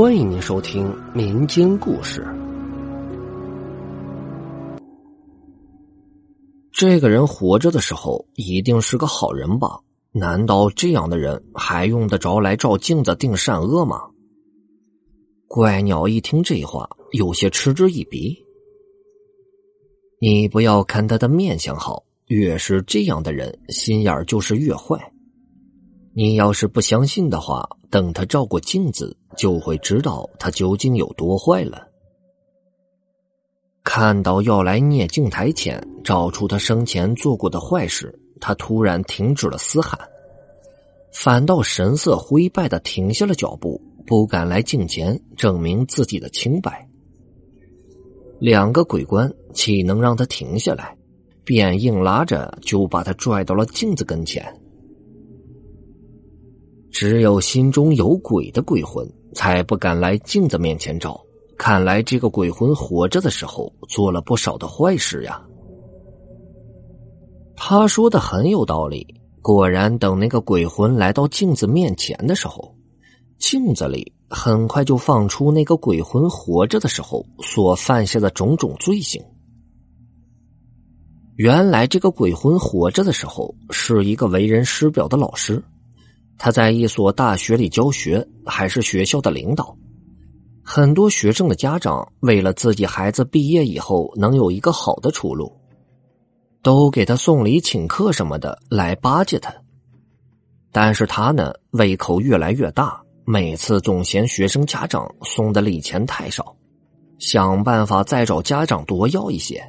欢迎您收听民间故事。这个人活着的时候一定是个好人吧？难道这样的人还用得着来照镜子定善恶吗？怪鸟一听这话，有些嗤之以鼻。你不要看他的面相好，越是这样的人，心眼就是越坏。你要是不相信的话，等他照过镜子。就会知道他究竟有多坏了。看到要来聂镜台前找出他生前做过的坏事，他突然停止了嘶喊，反倒神色灰败的停下了脚步，不敢来镜前证明自己的清白。两个鬼官岂能让他停下来，便硬拉着就把他拽到了镜子跟前。只有心中有鬼的鬼魂。才不敢来镜子面前照。看来这个鬼魂活着的时候做了不少的坏事呀。他说的很有道理。果然，等那个鬼魂来到镜子面前的时候，镜子里很快就放出那个鬼魂活着的时候所犯下的种种罪行。原来，这个鬼魂活着的时候是一个为人师表的老师。他在一所大学里教学，还是学校的领导。很多学生的家长为了自己孩子毕业以后能有一个好的出路，都给他送礼请客什么的来巴结他。但是他呢，胃口越来越大，每次总嫌学生家长送的礼钱太少，想办法再找家长多要一些。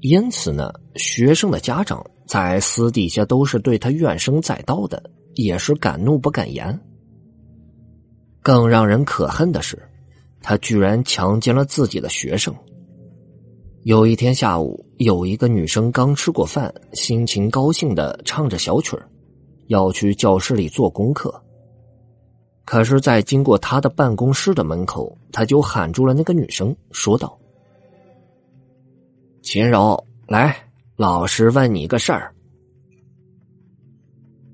因此呢，学生的家长在私底下都是对他怨声载道的。也是敢怒不敢言。更让人可恨的是，他居然强奸了自己的学生。有一天下午，有一个女生刚吃过饭，心情高兴的唱着小曲儿，要去教室里做功课。可是，在经过他的办公室的门口，他就喊住了那个女生，说道：“秦柔，来，老师问你个事儿。”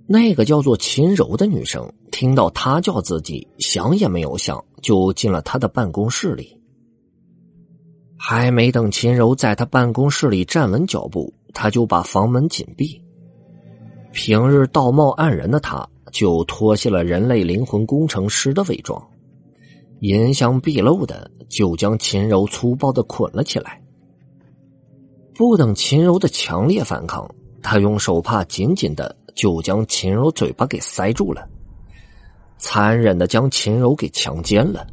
那个叫做秦柔的女生听到他叫自己，想也没有想，就进了他的办公室里。还没等秦柔在他办公室里站稳脚步，他就把房门紧闭。平日道貌岸然的他，就脱下了人类灵魂工程师的伪装，银香毕露的就将秦柔粗暴的捆了起来。不等秦柔的强烈反抗，他用手帕紧紧的。就将秦柔嘴巴给塞住了，残忍的将秦柔给强奸了。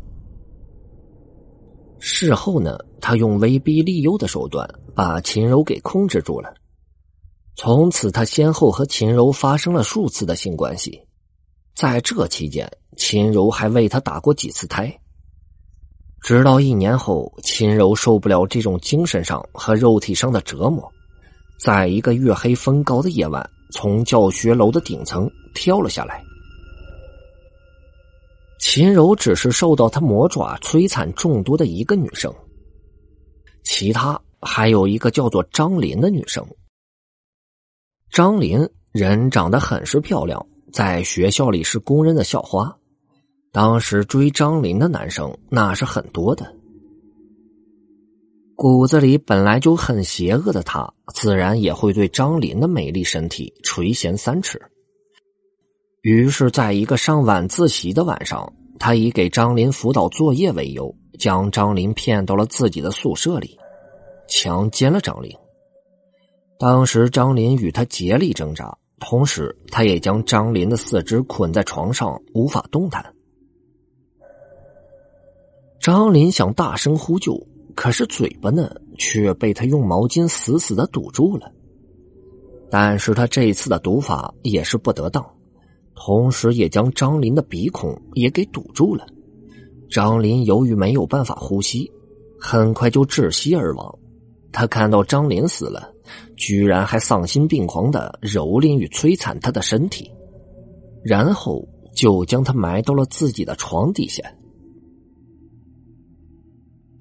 事后呢，他用威逼利诱的手段把秦柔给控制住了。从此，他先后和秦柔发生了数次的性关系，在这期间，秦柔还为他打过几次胎。直到一年后，秦柔受不了这种精神上和肉体上的折磨，在一个月黑风高的夜晚。从教学楼的顶层跳了下来。秦柔只是受到他魔爪摧残众多的一个女生，其他还有一个叫做张林的女生。张林人长得很是漂亮，在学校里是公认的校花。当时追张林的男生那是很多的。骨子里本来就很邪恶的他，自然也会对张林的美丽身体垂涎三尺。于是，在一个上晚自习的晚上，他以给张林辅导作业为由，将张林骗到了自己的宿舍里，强奸了张林。当时，张林与他竭力挣扎，同时他也将张林的四肢捆在床上，无法动弹。张林想大声呼救。可是嘴巴呢，却被他用毛巾死死的堵住了。但是他这一次的堵法也是不得当，同时也将张林的鼻孔也给堵住了。张林由于没有办法呼吸，很快就窒息而亡。他看到张林死了，居然还丧心病狂的蹂躏与摧残他的身体，然后就将他埋到了自己的床底下。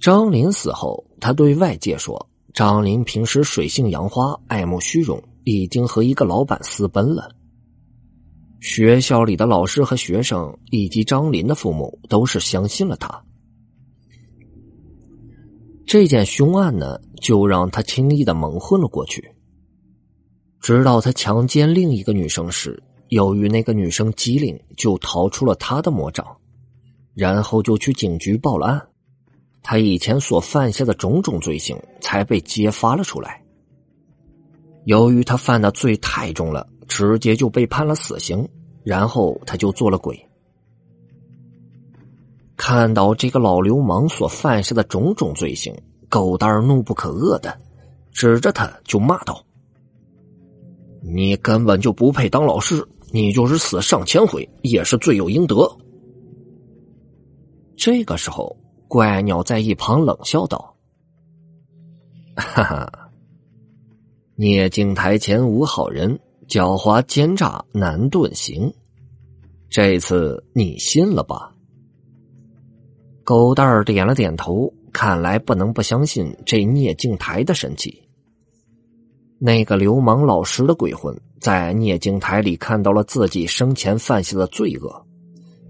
张林死后，他对外界说：“张林平时水性杨花，爱慕虚荣，已经和一个老板私奔了。”学校里的老师和学生以及张林的父母都是相信了他。这件凶案呢，就让他轻易的蒙混了过去。直到他强奸另一个女生时，由于那个女生机灵，就逃出了他的魔掌，然后就去警局报了案。他以前所犯下的种种罪行才被揭发了出来。由于他犯的罪太重了，直接就被判了死刑，然后他就做了鬼。看到这个老流氓所犯下的种种罪行，狗蛋儿怒不可遏的指着他就骂道：“你根本就不配当老师，你就是死上千回也是罪有应得。”这个时候，怪鸟在一旁冷笑道：“哈哈，聂镜台前无好人，狡猾奸诈难遁形。这次你信了吧？”狗蛋儿点了点头，看来不能不相信这聂镜台的神奇。那个流氓老师的鬼魂在聂镜台里看到了自己生前犯下的罪恶，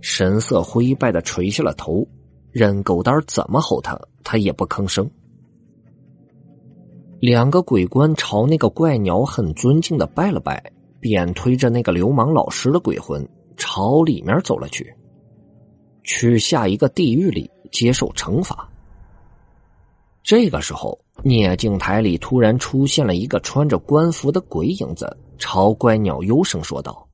神色灰败的垂下了头，任狗蛋儿怎么吼他，他也不吭声。两个鬼官朝那个怪鸟很尊敬的拜了拜，便推着那个流氓老师的鬼魂朝里面走了去。去下一个地狱里接受惩罚。这个时候，聂镜台里突然出现了一个穿着官服的鬼影子，朝怪鸟幽声说道：“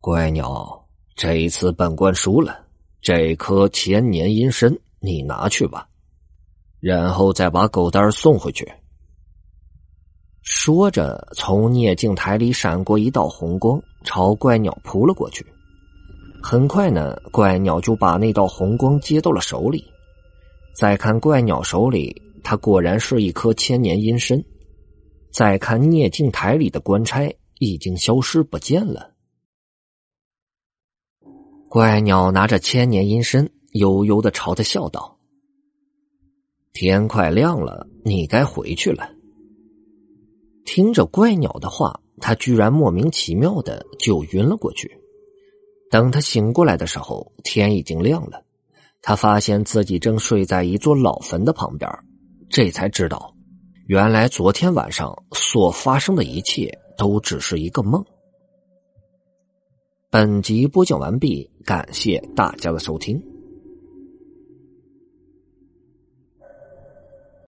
怪鸟，这一次本官输了，这颗千年阴参你拿去吧，然后再把狗蛋送回去。”说着，从聂镜台里闪过一道红光，朝怪鸟扑了过去。很快呢，怪鸟就把那道红光接到了手里。再看怪鸟手里，它果然是一颗千年阴参。再看聂镜台里的官差，已经消失不见了。怪鸟拿着千年阴身，悠悠的朝他笑道：“天快亮了，你该回去了。”听着怪鸟的话，他居然莫名其妙的就晕了过去。等他醒过来的时候，天已经亮了。他发现自己正睡在一座老坟的旁边，这才知道，原来昨天晚上所发生的一切都只是一个梦。本集播讲完毕，感谢大家的收听。